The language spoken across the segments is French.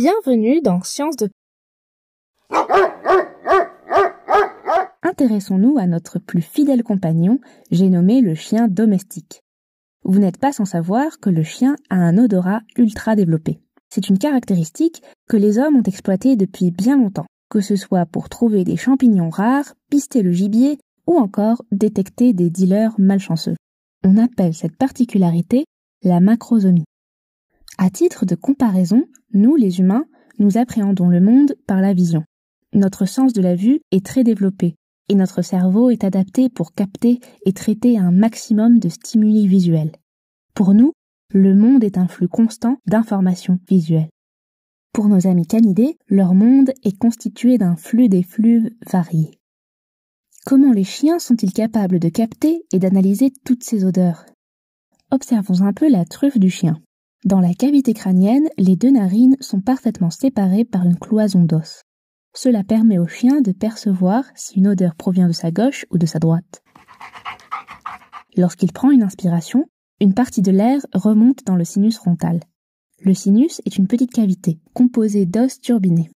Bienvenue dans Science de... Intéressons-nous à notre plus fidèle compagnon, j'ai nommé le chien domestique. Vous n'êtes pas sans savoir que le chien a un odorat ultra développé. C'est une caractéristique que les hommes ont exploitée depuis bien longtemps, que ce soit pour trouver des champignons rares, pister le gibier ou encore détecter des dealers malchanceux. On appelle cette particularité la macrosomie. À titre de comparaison, nous les humains, nous appréhendons le monde par la vision. Notre sens de la vue est très développé et notre cerveau est adapté pour capter et traiter un maximum de stimuli visuels. Pour nous, le monde est un flux constant d'informations visuelles. Pour nos amis canidés, leur monde est constitué d'un flux d'effluves variés. Comment les chiens sont-ils capables de capter et d'analyser toutes ces odeurs? Observons un peu la truffe du chien. Dans la cavité crânienne, les deux narines sont parfaitement séparées par une cloison d'os. Cela permet au chien de percevoir si une odeur provient de sa gauche ou de sa droite. Lorsqu'il prend une inspiration, une partie de l'air remonte dans le sinus frontal. Le sinus est une petite cavité, composée d'os turbinés.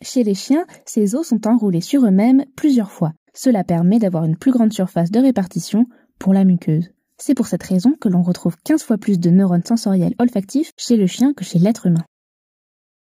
Chez les chiens, ces os sont enroulés sur eux-mêmes plusieurs fois. Cela permet d'avoir une plus grande surface de répartition pour la muqueuse. C'est pour cette raison que l'on retrouve 15 fois plus de neurones sensoriels olfactifs chez le chien que chez l'être humain.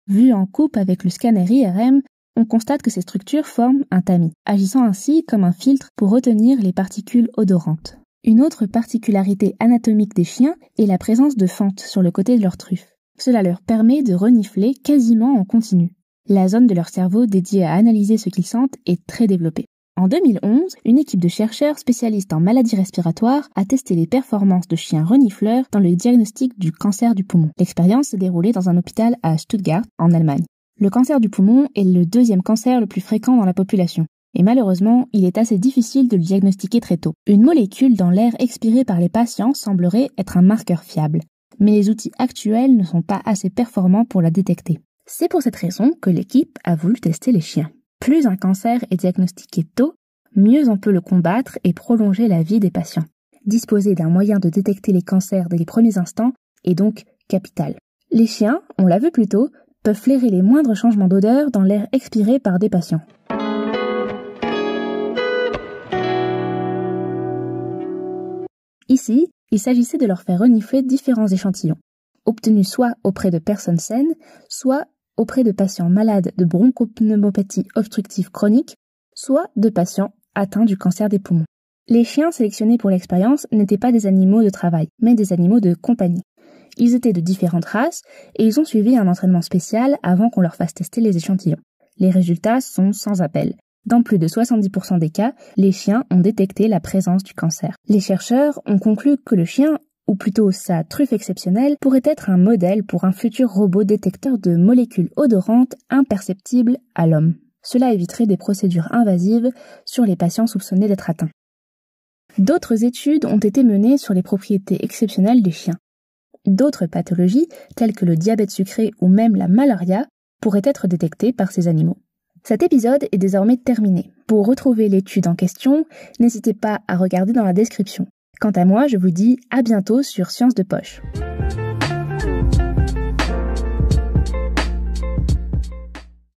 Vu en coupe avec le scanner IRM, on constate que ces structures forment un tamis, agissant ainsi comme un filtre pour retenir les particules odorantes. Une autre particularité anatomique des chiens est la présence de fentes sur le côté de leur truffe. Cela leur permet de renifler quasiment en continu. La zone de leur cerveau dédiée à analyser ce qu'ils sentent est très développée. En 2011, une équipe de chercheurs spécialistes en maladies respiratoires a testé les performances de chiens renifleurs dans le diagnostic du cancer du poumon. L'expérience s'est déroulée dans un hôpital à Stuttgart, en Allemagne. Le cancer du poumon est le deuxième cancer le plus fréquent dans la population. Et malheureusement, il est assez difficile de le diagnostiquer très tôt. Une molécule dans l'air expiré par les patients semblerait être un marqueur fiable. Mais les outils actuels ne sont pas assez performants pour la détecter. C'est pour cette raison que l'équipe a voulu tester les chiens. Plus un cancer est diagnostiqué tôt, mieux on peut le combattre et prolonger la vie des patients. Disposer d'un moyen de détecter les cancers dès les premiers instants est donc capital. Les chiens, on l'a vu plus tôt, peuvent flairer les moindres changements d'odeur dans l'air expiré par des patients. Ici, il s'agissait de leur faire renifler différents échantillons, obtenus soit auprès de personnes saines, soit auprès de patients malades de bronchopneumopathie obstructive chronique, soit de patients atteints du cancer des poumons. Les chiens sélectionnés pour l'expérience n'étaient pas des animaux de travail, mais des animaux de compagnie. Ils étaient de différentes races et ils ont suivi un entraînement spécial avant qu'on leur fasse tester les échantillons. Les résultats sont sans appel. Dans plus de 70% des cas, les chiens ont détecté la présence du cancer. Les chercheurs ont conclu que le chien ou plutôt sa truffe exceptionnelle, pourrait être un modèle pour un futur robot détecteur de molécules odorantes imperceptibles à l'homme. Cela éviterait des procédures invasives sur les patients soupçonnés d'être atteints. D'autres études ont été menées sur les propriétés exceptionnelles des chiens. D'autres pathologies, telles que le diabète sucré ou même la malaria, pourraient être détectées par ces animaux. Cet épisode est désormais terminé. Pour retrouver l'étude en question, n'hésitez pas à regarder dans la description. Quant à moi, je vous dis à bientôt sur Science de Poche.